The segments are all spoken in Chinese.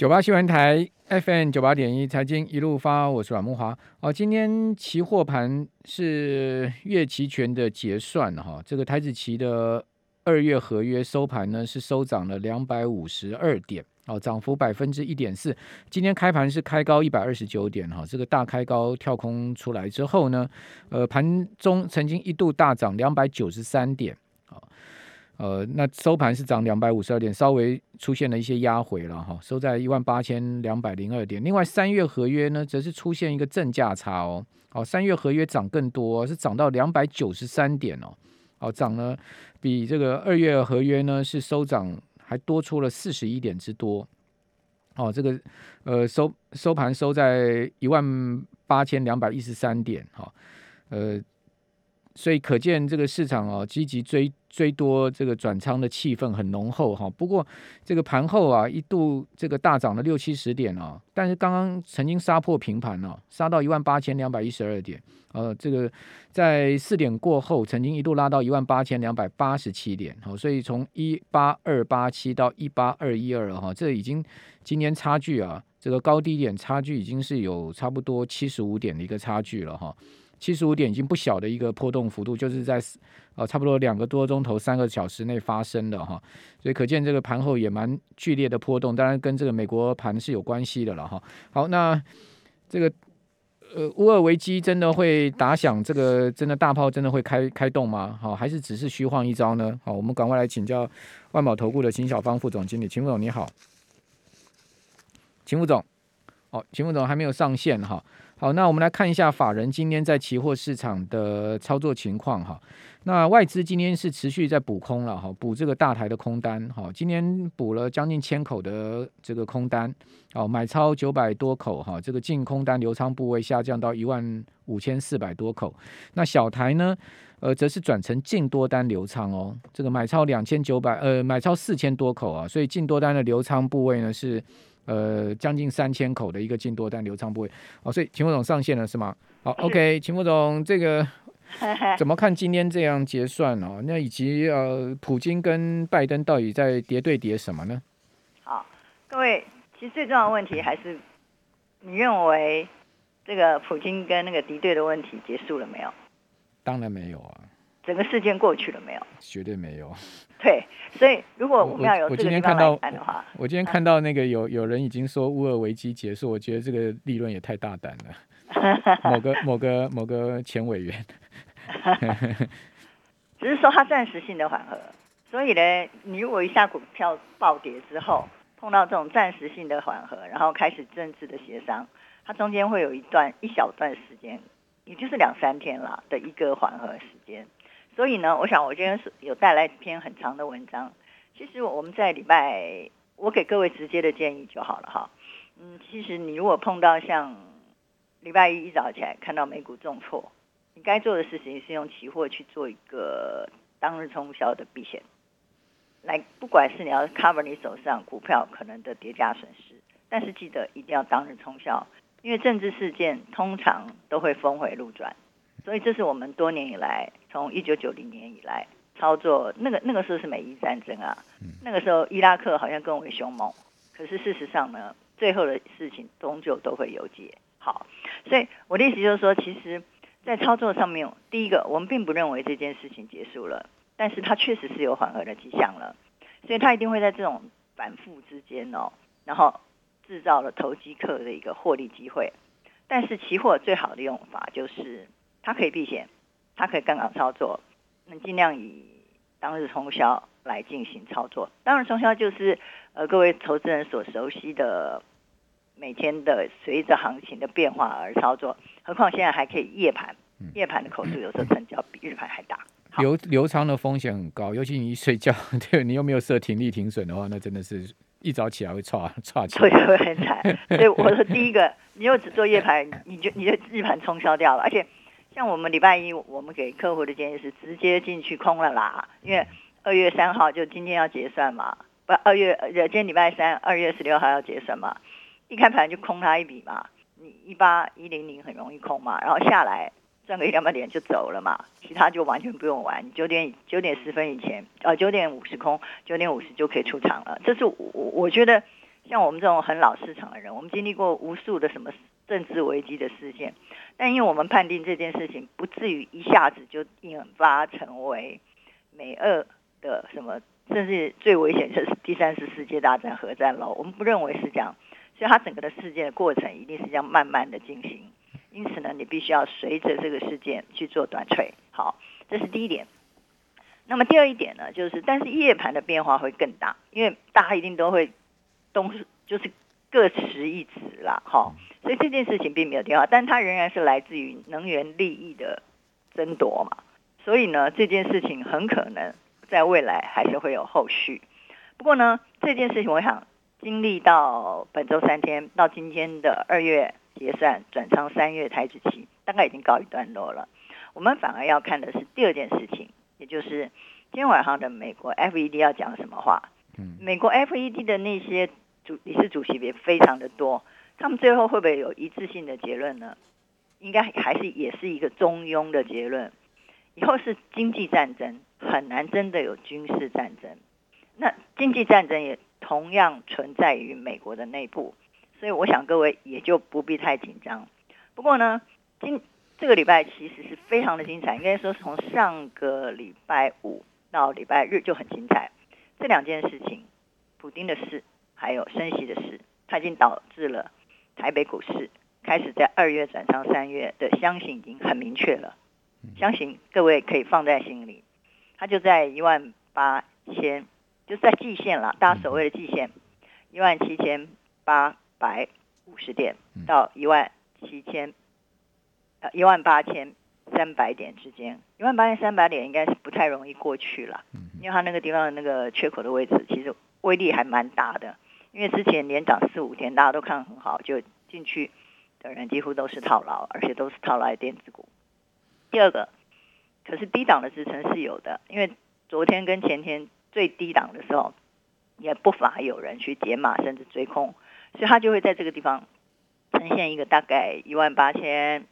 九八新闻台 FM 九八点一财经一路发，我是阮慕华。哦，今天期货盘是月期权的结算哈，这个台子期的二月合约收盘呢是收涨了两百五十二点，哦，涨幅百分之一点四。今天开盘是开高一百二十九点哈，这个大开高跳空出来之后呢，呃，盘中曾经一度大涨两百九十三点。呃，那收盘是涨两百五十二点，稍微出现了一些压回了哈，收在一万八千两百零二点。另外，三月合约呢，则是出现一个正价差哦，哦，三月合约涨更多，是涨到两百九十三点哦，哦，涨了比这个二月合约呢是收涨还多出了四十一点之多，哦，这个呃收收盘收在一万八千两百一十三点哈，呃。所以可见这个市场啊，积极追追多，这个转仓的气氛很浓厚哈。不过这个盘后啊，一度这个大涨了六七十点啊，但是刚刚曾经杀破平盘了，杀到一万八千两百一十二点。呃，这个在四点过后，曾经一度拉到一万八千两百八十七点。好，所以从一八二八七到一八二一二哈，这已经今年差距啊，这个高低点差距已经是有差不多七十五点的一个差距了哈。七十五点已经不小的一个波动幅度，就是在呃差不多两个多钟头、三个小时内发生的哈，所以可见这个盘后也蛮剧烈的波动，当然跟这个美国盘是有关系的了哈。好，那这个呃乌尔危机真的会打响？这个真的大炮真的会开开动吗？好，还是只是虚晃一招呢？好，我们赶快来请教万宝投顾的秦小芳副总经理，秦副总你好，秦副总，哦，秦副总还没有上线哈。好，那我们来看一下法人今天在期货市场的操作情况哈。那外资今天是持续在补空了哈，补这个大台的空单哈。今天补了将近千口的这个空单，哦，买超九百多口哈。这个净空单流仓部位下降到一万五千四百多口。那小台呢，呃，则是转成净多单流仓哦。这个买超两千九百，呃，买超四千多口啊。所以净多单的流仓部位呢是。呃，将近三千口的一个进多单流畅部位，好，所以秦副总上线了是吗？好，OK，秦副总，这个 怎么看今天这样结算哦？那以及呃，普京跟拜登到底在叠对叠什么呢？好，各位，其实最重要的问题还是，你认为这个普京跟那个敌对的问题结束了没有？当然没有啊。整个事件过去了没有？绝对没有。对，所以如果我们要有这个地方来看的话，我今天看到那个有有人已经说乌俄危机结束，我觉得这个立论也太大胆了。某个某个某个前委员，只是说他暂时性的缓和。所以呢，你如果一下股票暴跌之后，碰到这种暂时性的缓和，然后开始政治的协商，它中间会有一段一小段时间，也就是两三天啦的一个缓和时间。所以呢，我想我今天是有带来一篇很长的文章。其实我们在礼拜，我给各位直接的建议就好了哈。嗯，其实你如果碰到像礼拜一一早起来看到美股重挫，你该做的事情是用期货去做一个当日冲销的避险，来，不管是你要 cover 你手上股票可能的叠加损失，但是记得一定要当日冲销，因为政治事件通常都会峰回路转。所以这是我们多年以来，从一九九零年以来操作那个那个时候是美伊战争啊，那个时候伊拉克好像更为凶猛，可是事实上呢，最后的事情终究都会有解。好，所以我的意思就是说，其实，在操作上面，第一个我们并不认为这件事情结束了，但是它确实是有缓和的迹象了，所以它一定会在这种反复之间哦，然后制造了投机客的一个获利机会。但是期货最好的用法就是。它可以避险，它可以杠杆操作，那尽量以当日冲销来进行操作。当日冲销就是呃各位投资人所熟悉的每天的随着行情的变化而操作。何况现在还可以夜盘，夜盘的口数有时候成交比日盘还大。流流仓的风险很高，尤其你一睡觉，对你又没有设停利停损的话，那真的是一早起来会差差起来，会会很惨。所以我说第一个，你又只做夜盘，你就你就日盘冲销掉了，而且。像我们礼拜一，我们给客户的建议是直接进去空了啦，因为二月三号就今天要结算嘛，不，二月呃今天礼拜三，二月十六号要结算嘛，一开盘就空他一笔嘛，你一八一零零很容易空嘛，然后下来赚个一两百点就走了嘛，其他就完全不用玩，九点九点十分以前，呃九点五十空，九点五十就可以出场了，这是我我觉得像我们这种很老市场的人，我们经历过无数的什么政治危机的事件，但因为我们判定这件事情不至于一下子就引发成为美俄的什么，甚至最危险就是第三次世界大战核战了。我们不认为是这样，所以它整个的事件的过程一定是这样慢慢的进行。因此呢，你必须要随着这个事件去做短锤。好，这是第一点。那么第二一点呢，就是但是夜盘的变化会更大，因为大家一定都会东就是各持一词啦，哈，所以这件事情并没有变化，但它仍然是来自于能源利益的争夺嘛，所以呢，这件事情很可能在未来还是会有后续。不过呢，这件事情我想经历到本周三天到今天的二月结算转仓三月台子期，大概已经告一段落了。我们反而要看的是第二件事情。也就是今天晚上的美国 FED 要讲什么话？嗯，美国 FED 的那些主理事主席也非常的多，他们最后会不会有一致性的结论呢？应该还是也是一个中庸的结论。以后是经济战争，很难真的有军事战争。那经济战争也同样存在于美国的内部，所以我想各位也就不必太紧张。不过呢，今这个礼拜其实是非常的精彩，应该说从上个礼拜五到礼拜日就很精彩。这两件事情，普丁的事还有升息的事，它已经导致了台北股市开始在二月转上三月的箱型已经很明确了。箱型各位可以放在心里，它就在一万八千，就是在季线了，大家所谓的季线，一万七千八百五十点到一万七千。呃，一万八千三百点之间，一万八千三百点应该是不太容易过去了，因为它那个地方的那个缺口的位置其实威力还蛮大的，因为之前连涨四五天，大家都看很好，就进去的人几乎都是套牢，而且都是套牢电子股。第二个，可是低档的支撑是有的，因为昨天跟前天最低档的时候，也不乏有人去解码甚至追空，所以它就会在这个地方呈现一个大概一万八千。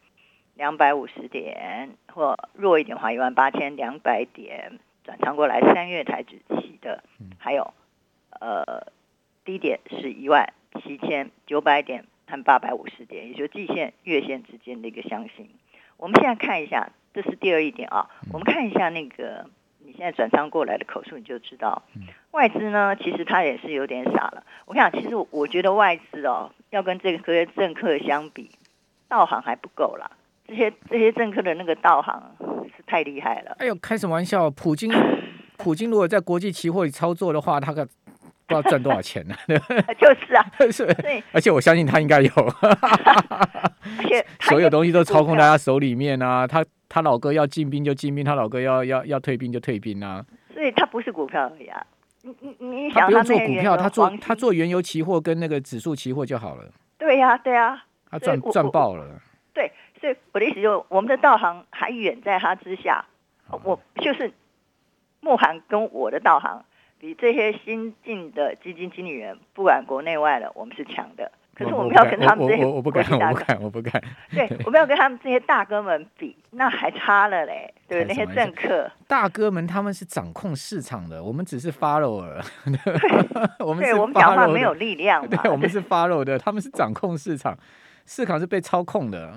两百五十点，或弱一点的话，一万八千两百点转仓过来，三月台指期的，还有呃低点是一万七千九百点和八百五十点，也就是季线、月线之间的一个箱型。我们现在看一下，这是第二一点啊。我们看一下那个你现在转仓过来的口数，你就知道外资呢，其实它也是有点傻了。我想，其实我觉得外资哦，要跟这个政客相比，道行还不够啦。这些这些政客的那个道行是太厉害了。哎呦，开什么玩笑？普京，普京如果在国际期货里操作的话，他可不知道赚多少钱呢？就是啊，是，对，而且我相信他应该有，而且所有东西都操控在他手里面啊。他他老哥要进兵就进兵，他老哥要要要退兵就退兵啊。所以他不是股票而已啊。你你你想他，他不用做股票，他做他做原油期货跟那个指数期货就好了。对呀、啊，对呀、啊，他赚赚爆了。对。所以我的意思就是，我们的道行还远在他之下。我就是莫寒跟我的道行，比这些新进的基金经理人，不管国内外的，我们是强的。可是我们要跟他们这些我不敢，我不敢，我不敢。对，我们要跟他们这些大哥们比，那还差了嘞。对，那些政客大哥们，他们是掌控市场的，我们只是 follower。我们对我们讲话没有力量嘛。对，我们是 follow 的，他们是掌控市场，市场是被操控的。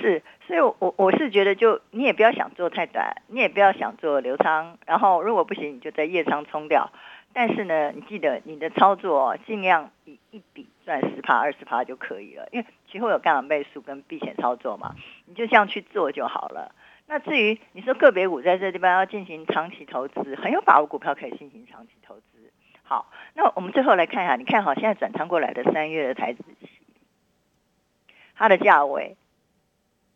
是，所以我，我我是觉得，就你也不要想做太短，你也不要想做留仓，然后如果不行，你就在夜仓冲掉。但是呢，你记得你的操作尽量以一笔赚十趴、二十趴就可以了，因为期货有杠杆倍数跟避险操作嘛，你就这样去做就好了。那至于你说个别股在这地方要进行长期投资，很有把握股票可以进行长期投资。好，那我们最后来看一下，你看好现在转仓过来的三月的台指期，它的价位。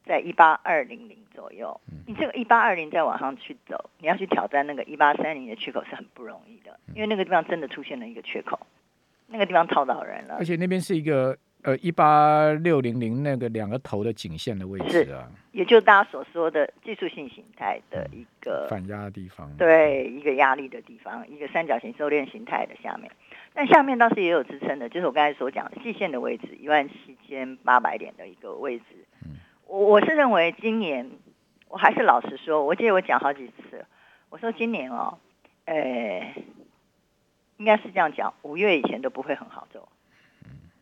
在一八二零零左右，你这个一八二零再往上去走，你要去挑战那个一八三零的缺口是很不容易的，因为那个地方真的出现了一个缺口，那个地方套到人了。而且那边是一个呃一八六零零那个两个头的颈线的位置啊，也就是大家所说的技术性形态的一个反压的地方，对，一个压力的地方，一个三角形收敛形态的下面，但下面倒是也有支撑的，就是我刚才所讲的季线的位置，一万七千八百点的一个位置。嗯。我我是认为今年，我还是老实说，我记得我讲好几次，我说今年哦，呃，应该是这样讲，五月以前都不会很好走，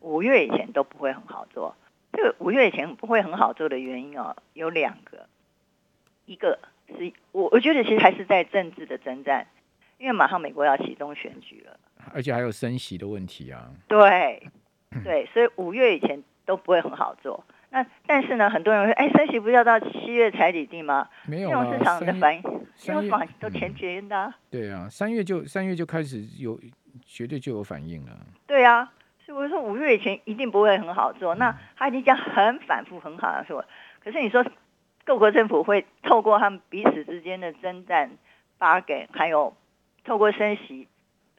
五月以前都不会很好做。这个五月以前不会很好做的原因哦，有两个，一个是我我觉得其实还是在政治的征战，因为马上美国要启动选举了，而且还有升息的问题啊。对，对，所以五月以前都不会很好做。那但是呢，很多人说，哎，升息不是要到七月才底定吗？没有，金融市场的反应，金融市场都前决的。对啊，三月就三月就开始有，绝对就有反应了。对啊。我说五月以前一定不会很好做，那他已经讲很反复很好的说，可是你说各国政府会透过他们彼此之间的征战、bargain，还有透过升息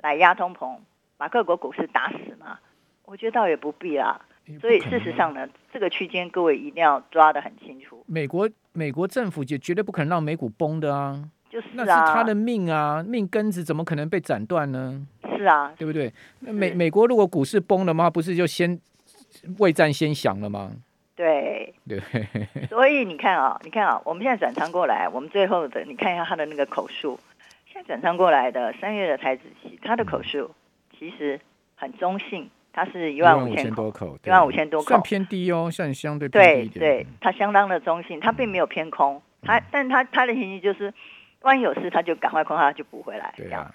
来压通膨，把各国股市打死吗？我觉得倒也不必啦。所以事实上呢，这个区间各位一定要抓得很清楚。美国美国政府就绝对不可能让美股崩的啊，就是啊，那是他的命啊，命根子怎么可能被斩断呢？是啊，对不对？那美美国如果股市崩了吗？不是就先未战先降了吗？对对。所以你看啊，你看啊，我们现在转仓过来，我们最后的你看一下它的那个口数，现在转仓过来的三月的台子期，它的口数其实很中性，它是一万五千多口，一万五千多口，算偏低哦，算相对偏低。对对，它相当的中性，它并没有偏空，它，但它它的情形就是，万一有事，它就赶快空，它就补回来，对啊。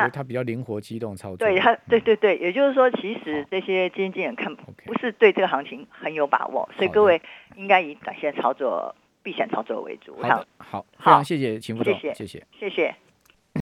所以它比较灵活机动操作。对它，对对对，也就是说，其实这些基金经理人看不是对这个行情很有把握，所以各位应该以短线操作、避险操作为主。好，好，非常谢谢秦副总，谢谢，谢谢。